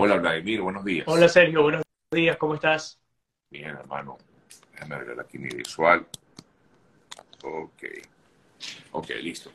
Hola, Vladimir, buenos días. Hola, Sergio, buenos días, ¿cómo estás? Bien, hermano. Déjame arreglar aquí mi visual. Ok. Ok, listo.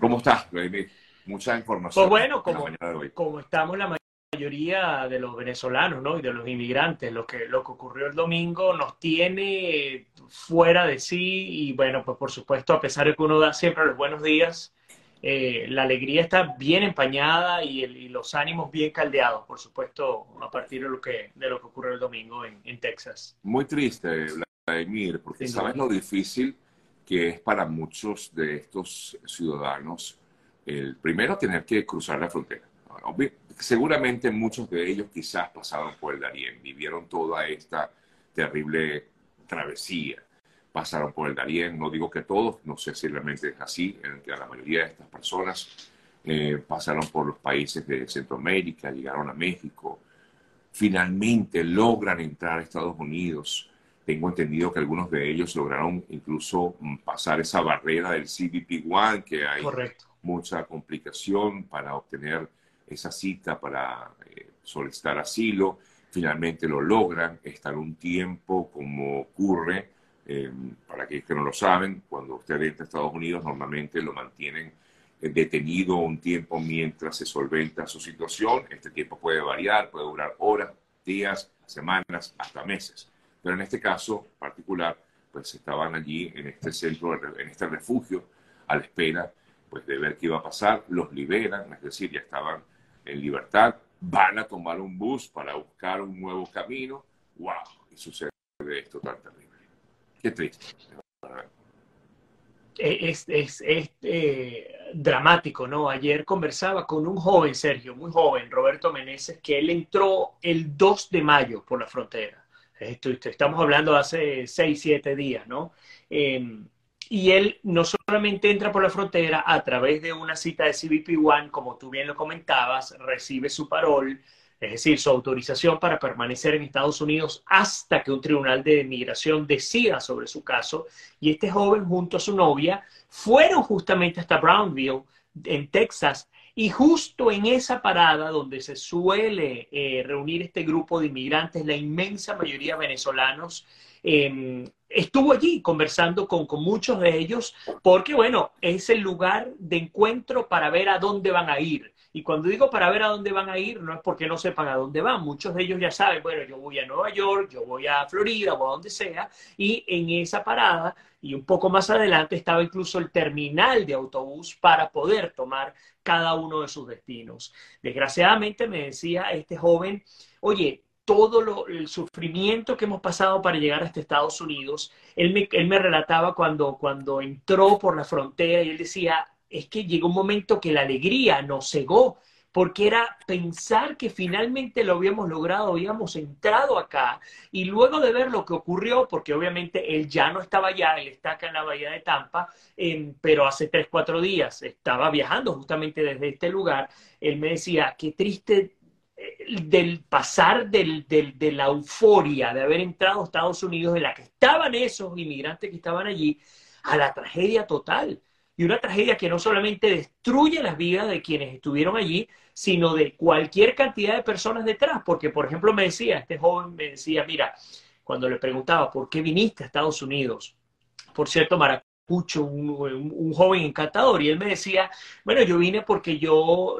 ¿Cómo estás, Vladimir? Mucha información. Pues bueno, en la como, como estamos la mayoría de los venezolanos, ¿no? Y de los inmigrantes, lo que, lo que ocurrió el domingo nos tiene fuera de sí y bueno, pues por supuesto, a pesar de que uno da siempre los buenos días, eh, la alegría está bien empañada y, el- y los ánimos bien caldeados, por supuesto, a partir de lo que, de lo que ocurrió el domingo en, en Texas. Muy triste, Vladimir, porque sabes lo difícil que es para muchos de estos ciudadanos el primero tener que cruzar la frontera. Seguramente muchos de ellos quizás pasaron por el Darién, vivieron toda esta terrible travesía. Pasaron por el Darién, no digo que todos, no sé si realmente es así, en que la mayoría de estas personas eh, pasaron por los países de Centroamérica, llegaron a México, finalmente logran entrar a Estados Unidos. Tengo entendido que algunos de ellos lograron incluso mm, pasar esa barrera del CBP-1, que hay Correcto. mucha complicación para obtener esa cita para eh, solicitar asilo. Finalmente lo logran, están un tiempo como ocurre, eh, para aquellos que no lo saben, cuando usted entra a Estados Unidos normalmente lo mantienen eh, detenido un tiempo mientras se solventa su situación. Este tiempo puede variar, puede durar horas, días, semanas, hasta meses. Pero en este caso particular, pues estaban allí en este centro, en este refugio, a la espera pues, de ver qué iba a pasar. Los liberan, es decir, ya estaban en libertad. Van a tomar un bus para buscar un nuevo camino. ¡Wow! Y sucede esto tan terrible. Qué triste. verdad. es, es, es, eh, dramático, ¿no? Ayer conversaba con un joven, Sergio, muy joven, Roberto Meneses, que él entró el 2 de mayo por la frontera. Estamos hablando de hace 6, 7 días, ¿no? Eh, y él no solamente entra por la frontera a través de una cita de CBP One, como tú bien lo comentabas, recibe su parol, es decir, su autorización para permanecer en Estados Unidos hasta que un tribunal de migración decida sobre su caso y este joven junto a su novia fueron justamente hasta Brownville, en Texas, y justo en esa parada donde se suele eh, reunir este grupo de inmigrantes, la inmensa mayoría venezolanos, eh, estuvo allí conversando con, con muchos de ellos, porque bueno, es el lugar de encuentro para ver a dónde van a ir. Y cuando digo para ver a dónde van a ir, no es porque no sepan a dónde van. Muchos de ellos ya saben, bueno, yo voy a Nueva York, yo voy a Florida o a donde sea. Y en esa parada, y un poco más adelante, estaba incluso el terminal de autobús para poder tomar cada uno de sus destinos. Desgraciadamente me decía este joven, oye, todo lo, el sufrimiento que hemos pasado para llegar hasta Estados Unidos, él me, él me relataba cuando, cuando entró por la frontera y él decía, es que llegó un momento que la alegría nos cegó, porque era pensar que finalmente lo habíamos logrado, habíamos entrado acá, y luego de ver lo que ocurrió, porque obviamente él ya no estaba allá, él está acá en la bahía de Tampa, eh, pero hace tres, cuatro días estaba viajando justamente desde este lugar, él me decía, qué triste eh, del pasar del, del, de la euforia de haber entrado a Estados Unidos, de la que estaban esos inmigrantes que estaban allí, a la tragedia total y una tragedia que no solamente destruye las vidas de quienes estuvieron allí, sino de cualquier cantidad de personas detrás. Porque, por ejemplo, me decía, este joven me decía, mira, cuando le preguntaba, ¿por qué viniste a Estados Unidos? Por cierto, Maracucho, un, joven encantador, y él me decía, bueno, yo vine porque yo,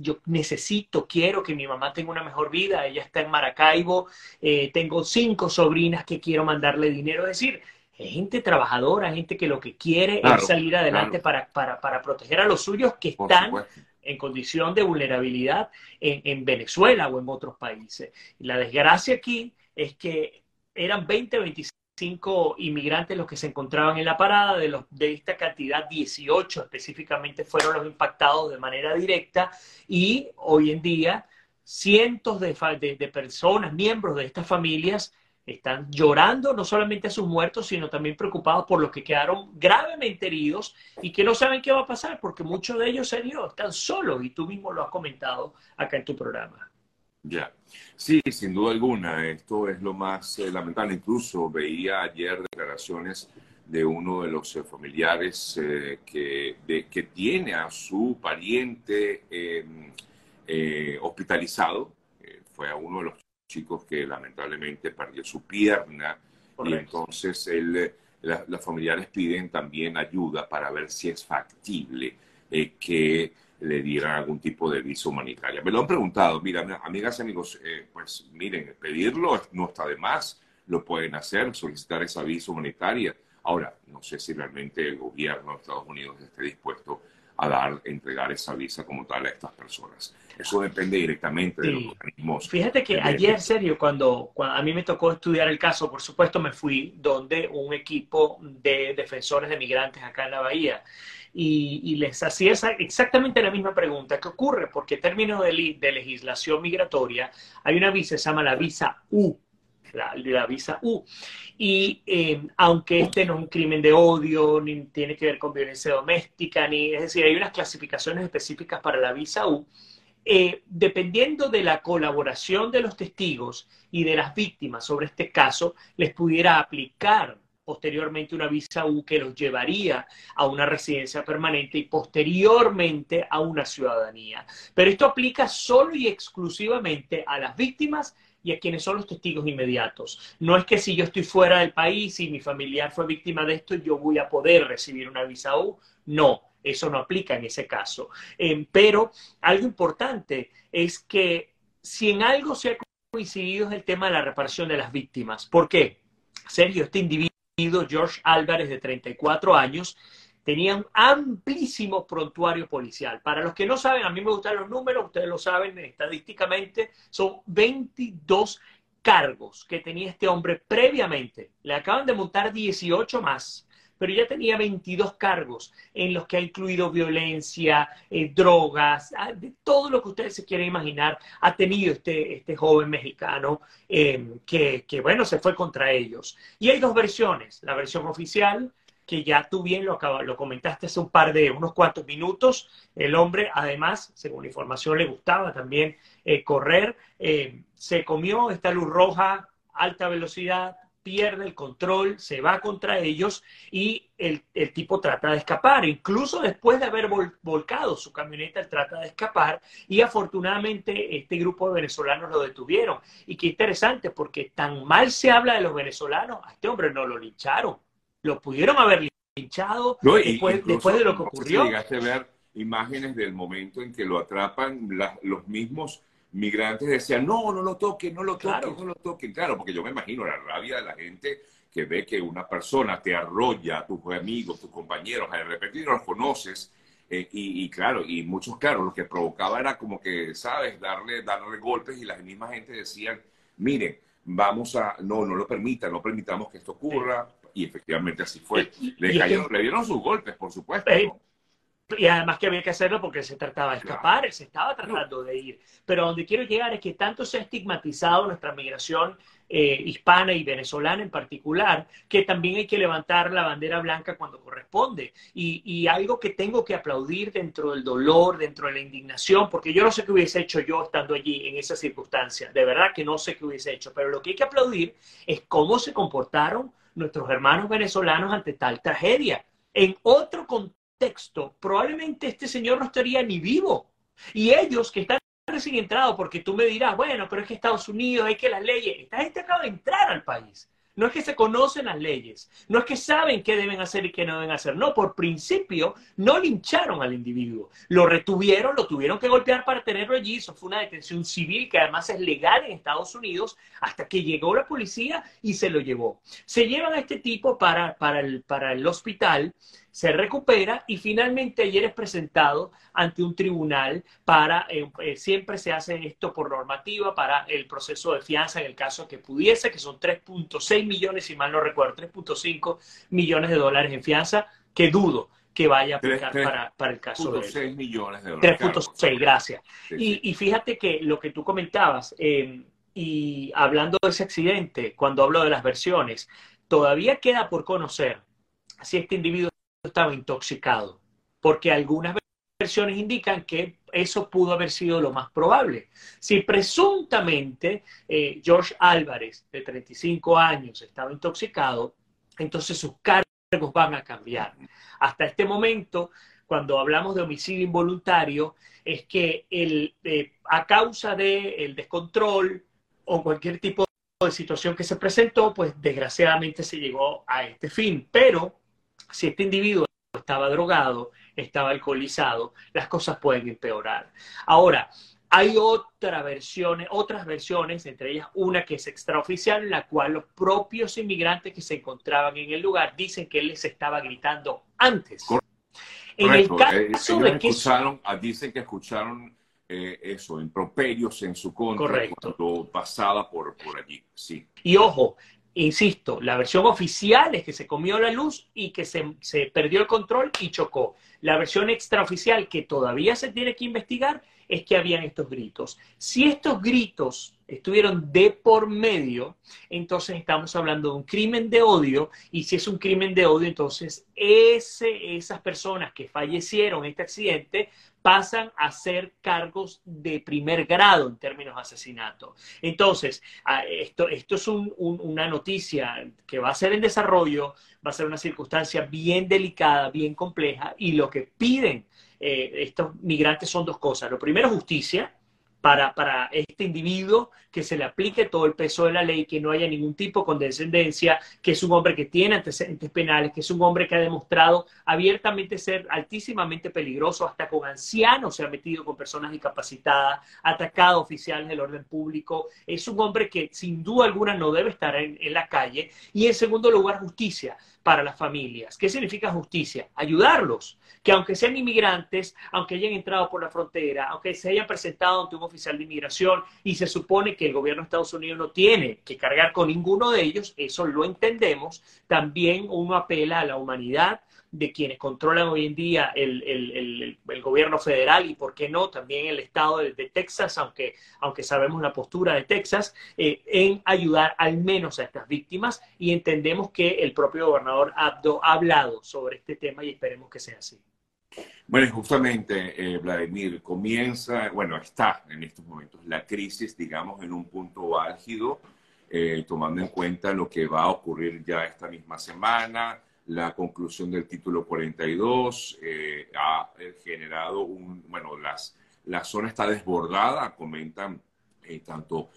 yo necesito, quiero que mi mamá tenga una mejor vida, ella está en Maracaibo, eh, tengo cinco sobrinas que quiero mandarle dinero, es decir, gente trabajadora, gente que lo que quiere Claro, es salir adelante claro. para, para, para proteger a los suyos que Por están supuesto. en condición de vulnerabilidad en, en Venezuela o en otros países. La desgracia aquí es que eran 20, 25 inmigrantes los que se encontraban en la parada, de, los, de esta cantidad 18 específicamente fueron los impactados de manera directa y hoy en día cientos de, de, de personas, miembros de estas familias, están llorando no solamente a sus muertos, sino también preocupados por los que quedaron gravemente heridos y que no saben qué va a pasar, porque muchos de ellos, Sergio, están solos y tú mismo lo has comentado acá en tu programa. Ya, sí, sin duda alguna, esto es lo más eh, lamentable. Incluso veía ayer declaraciones de uno de los eh, familiares eh, que, de, que tiene a su pariente eh, hospitalizado. Fue a uno de los chicos que lamentablemente perdió su pierna y entonces él, los familiares piden también ayuda para ver si es factible que le dieran algún tipo de visa humanitaria. Me lo han preguntado, mira, amigas y amigos, pues miren, pedirlo no está de más, lo pueden hacer, solicitar esa visa humanitaria. Ahora, no sé si realmente el gobierno de Estados Unidos esté dispuesto a dar, entregar esa visa como tal a estas personas. Eso depende directamente de los organismos. Fíjate que ayer, serio, cuando, cuando, a mí me tocó estudiar el caso, por supuesto me fui donde un equipo de defensores de migrantes acá en la Bahía y, y les hacía esa, exactamente la misma pregunta. ¿Qué ocurre? Porque en términos de, de legislación migratoria hay una visa, se llama la visa U, la, visa U. Y eh, aunque este no es un crimen de odio, ni tiene que ver con violencia doméstica, ni, es decir, hay unas clasificaciones específicas para la visa U, eh, dependiendo de la colaboración de los testigos y de las víctimas sobre este caso, les pudiera aplicar posteriormente una visa U que los llevaría a una residencia permanente y posteriormente a una ciudadanía. Pero esto aplica solo y exclusivamente a las víctimas y a quienes son los testigos inmediatos. No es que si yo estoy fuera del país y mi familiar fue víctima de esto, yo voy a poder recibir una visa. No, eso no aplica en ese caso. Eh, pero algo importante es que si en algo se ha coincidido es el tema de la reparación de las víctimas. ¿Por qué? Sergio, este individuo, George Álvarez, de 34 años, tenía un amplísimo prontuario policial. Para los que no saben, a mí me gustan los números, ustedes lo saben estadísticamente, son 22 cargos que tenía este hombre previamente. Le acaban de montar 18 más, pero ya tenía 22 cargos en los que ha incluido violencia, eh, drogas, ah, de todo lo que ustedes se quieren imaginar, ha tenido este, este joven mexicano eh, que, que, bueno, se fue contra ellos. Y hay dos versiones, la versión oficial que ya tú bien lo, lo comentaste hace un par de, unos cuantos minutos. El hombre, además, según la información, le gustaba también eh, correr. Eh, se comió esta luz roja, alta velocidad, pierde el control, se va contra ellos y el, el tipo trata de escapar. Incluso después de haber volcado su camioneta, él trata de escapar y afortunadamente este grupo de venezolanos lo detuvieron. Y qué interesante, porque tan mal se habla de los venezolanos, a este hombre no lo lincharon lo pudieron haber linchado después, de lo que ocurrió. llegaste a ver imágenes del momento en que lo atrapan los mismos migrantes decían, no, no lo toquen, no lo toquen, no lo toquen. Claro, porque yo me imagino la rabia de la gente que ve que una persona te arrolla a tus amigos, tus compañeros, de repente no los conoces. Eh, y, claro, y muchos, claro, lo que provocaba era como que, ¿sabes? Darle, darle golpes y la misma gente decían, miren, vamos a, no, no lo permitan, no permitamos que esto ocurra, y efectivamente así fue. Le, le dieron sus golpes, por supuesto. Y además que había que hacerlo porque se trataba de escapar, se estaba tratando de ir. Pero donde quiero llegar es que tanto se ha estigmatizado nuestra migración eh, hispana y venezolana en particular, que también hay que levantar la bandera blanca cuando corresponde. Y, y, algo que tengo que aplaudir dentro del dolor, dentro de la indignación, porque yo no sé qué hubiese hecho yo estando allí en esa circunstancia, de verdad que no sé qué hubiese hecho, pero lo que hay que aplaudir es cómo se comportaron nuestros hermanos venezolanos ante tal tragedia. En otro contexto, probablemente este señor no estaría ni vivo. Y ellos que están recién entrados, porque tú me dirás, bueno, pero es que Estados Unidos, hay que las leyes, esta gente acaba entrar al país. No es que se conocen las leyes, no es que saben qué deben hacer y qué no deben hacer. No, por principio no lincharon al individuo. Lo retuvieron, lo tuvieron que golpear para tenerlo allí. Eso fue una detención civil que además es legal en Estados Unidos hasta que llegó la policía y se lo llevó. Se llevan a este tipo para, para, el, para el hospital se recupera y finalmente ayer es presentado ante un tribunal para, eh, eh, siempre se hace esto por normativa, para el proceso de fianza en el caso que pudiese, que son 3.6 millones, si mal no recuerdo, 3.5 millones de dólares en fianza, que dudo que vaya a aplicar para, para, el caso de 3.6 millones de dólares. 3.6, gracias. Y, y, fíjate que lo que tú comentabas, eh, y hablando de ese accidente, cuando hablo de las versiones, todavía queda por conocer si este individuo estaba intoxicado, porque algunas versiones indican que eso pudo haber sido lo más probable. Si presuntamente eh, George Álvarez, de 35 años, estaba intoxicado, entonces sus cargos van a cambiar. Hasta este momento, cuando hablamos de homicidio involuntario es que el, eh, a causa del descontrol o cualquier tipo de situación que se presentó, pues desgraciadamente se llegó a este fin. Pero si este individuo estaba drogado, estaba alcoholizado, las cosas pueden empeorar. Ahora, hay otra versiones, otras versiones, entre ellas una que es extraoficial, en la cual los propios inmigrantes que se encontraban en el lugar dicen que él les estaba gritando antes. En el eh, caso de que... Ah, dicen que escucharon eh, eso, improperios en su contra Correcto. cuando pasaba por, por allí. Sí. Y ojo, insisto, la versión oficial es que se comió la luz y que se, se, perdió el control y chocó. La versión extraoficial que todavía se tiene que investigar es que habían estos gritos. Si estos gritos estuvieron de por medio, entonces estamos hablando de un crimen de odio y si es un crimen de odio, entonces ese, esas personas que fallecieron en este accidente pasan a ser cargos de primer grado en términos de asesinato. Entonces, ah, esto, esto es una noticia que va a ser en desarrollo, va a ser una circunstancia bien delicada, bien compleja, y lo que piden eh, estos migrantes son dos cosas. Lo primero, justicia, para, para, este individuo, que se le aplique todo el peso de la ley, que no haya ningún tipo de condescendencia, que es un hombre que tiene antecedentes penales, que es un hombre que ha demostrado abiertamente ser altísimamente peligroso, hasta con ancianos se ha metido con personas discapacitadas, atacado oficiales del orden público, es un hombre que sin duda alguna no debe estar en, en la calle. Y en segundo lugar, justicia para las familias. ¿Qué significa justicia? Ayudarlos, que aunque sean inmigrantes, aunque hayan entrado por la frontera, aunque se hayan presentado ante un oficial de inmigración y se supone que el gobierno de Estados Unidos no tiene que cargar con ninguno de ellos, eso lo entendemos, también uno apela a la humanidad, de quienes controlan hoy en día el, el, el, gobierno federal y, por qué no, también el estado de, Texas, aunque, aunque sabemos la postura de Texas, eh, en ayudar al menos a estas víctimas y entendemos que el propio gobernador Abdo ha hablado sobre este tema y esperemos que sea así. Bueno, justamente, eh, Vladimir, comienza, bueno, está en estos momentos la crisis, digamos, en un punto álgido, eh, tomando en cuenta lo que va a ocurrir ya esta misma semana, la conclusión del título 42 eh, ha eh, generado un, bueno, las, la zona está desbordada, comentan eh, tanto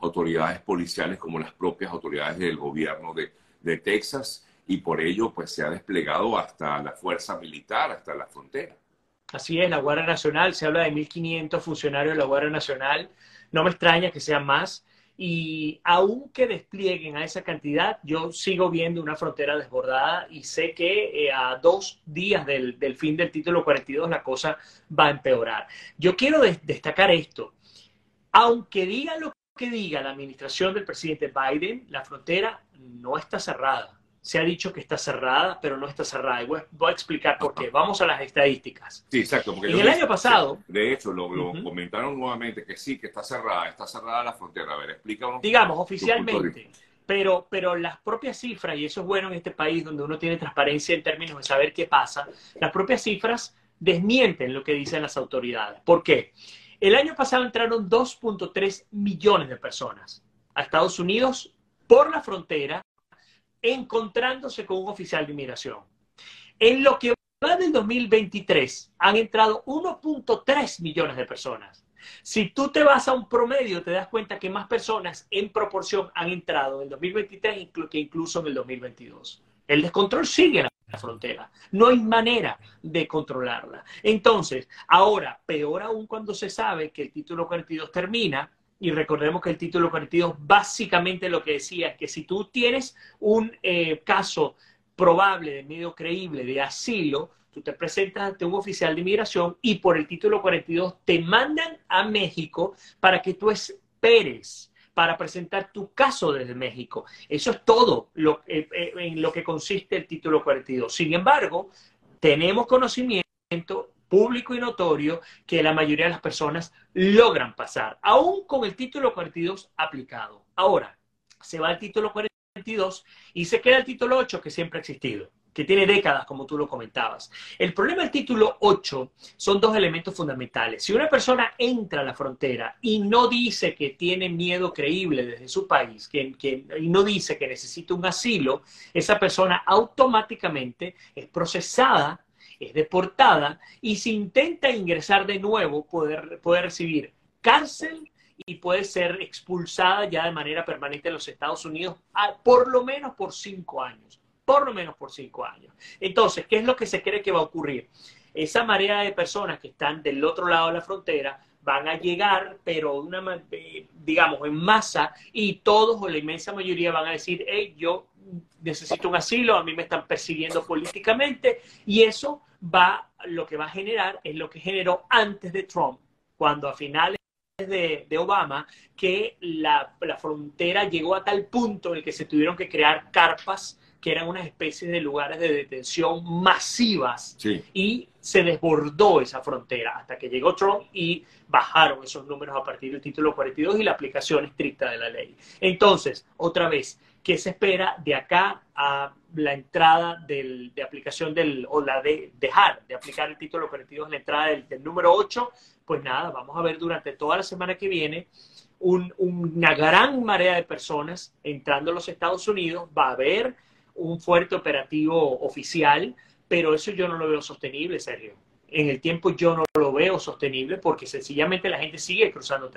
autoridades policiales como las propias autoridades del gobierno de, Texas y por ello pues se ha desplegado hasta la fuerza militar, hasta la frontera. Así es, la Guardia Nacional, se habla de 1.500 funcionarios de la Guardia Nacional, no me extraña que sean más, y aunque desplieguen a esa cantidad, yo sigo viendo una frontera desbordada y sé que eh, a dos días del, fin del título 42 la cosa va a empeorar. Yo quiero destacar esto. Aunque diga lo que diga la administración del presidente Biden, la frontera no está cerrada se ha dicho que está cerrada, pero no está cerrada. Y voy, a explicar por qué. Vamos a las estadísticas. Sí, exacto. Porque en el año pasado... De hecho, lo, comentaron nuevamente que sí, que está cerrada, está cerrada la frontera. A ver, explícanos. Digamos, oficialmente. Pero, pero las propias cifras, y eso es bueno en este país donde uno tiene transparencia en términos de saber qué pasa, las propias cifras desmienten lo que dicen las autoridades. ¿Por qué? El año pasado entraron 2.3 millones de personas a Estados Unidos por la frontera encontrándose con un oficial de inmigración. En lo que va del 2023 han entrado 1.3 millones de personas. Si tú te vas a un promedio, te das cuenta que más personas en proporción han entrado en el 2023 que incluso en el 2022. El descontrol sigue en la frontera. No hay manera de controlarla. Entonces, ahora, peor aún cuando se sabe que el título 42 termina, y recordemos que el título 42 básicamente lo que decía es que si tú tienes un eh, caso probable, de medio creíble, de asilo, tú te presentas ante un oficial de inmigración y por el título 42 te mandan a México para que tú esperes para presentar tu caso desde México. Eso es todo lo, eh, eh, en lo que consiste el título 42. Sin embargo, tenemos conocimiento público y notorio que la mayoría de las personas logran pasar, aún con el título 42 aplicado. Ahora, se va el título 42 y se queda el título 8 que siempre ha existido, que tiene décadas, como tú lo comentabas. El problema del título 8 son dos elementos fundamentales. Si una persona entra a la frontera y no dice que tiene miedo creíble desde su país, que, y no dice que necesita un asilo, esa persona automáticamente es procesada es deportada y si intenta ingresar de nuevo puede, puede recibir cárcel y puede ser expulsada ya de manera permanente de los Estados Unidos por lo menos por cinco años. Por lo menos por cinco años. Entonces, ¿qué es lo que se cree que va a ocurrir? Esa marea de personas que están del otro lado de la frontera van a llegar, pero una, digamos, en masa, y todos o la inmensa mayoría van a decir, hey, yo necesito un asilo, a mí me están persiguiendo políticamente, y eso va, lo que va a generar es lo que generó antes de Trump, cuando a finales de, Obama, que la, la, frontera llegó a tal punto en el que se tuvieron que crear carpas que eran unas especies de lugares de detención masivas y se desbordó esa frontera hasta que llegó Trump y bajaron esos números a partir del título 42 y la aplicación estricta de la ley. Entonces, otra vez, ¿qué se espera de acá a la entrada de aplicación del, o la de dejar de aplicar el título 42 en la entrada del, número 8? Pues nada, vamos a ver durante toda la semana que viene una gran marea de personas entrando a los Estados Unidos, va a haber un fuerte operativo oficial, pero eso yo no lo veo sostenible, Sergio. En el tiempo yo no lo veo sostenible porque sencillamente la gente sigue cruzando el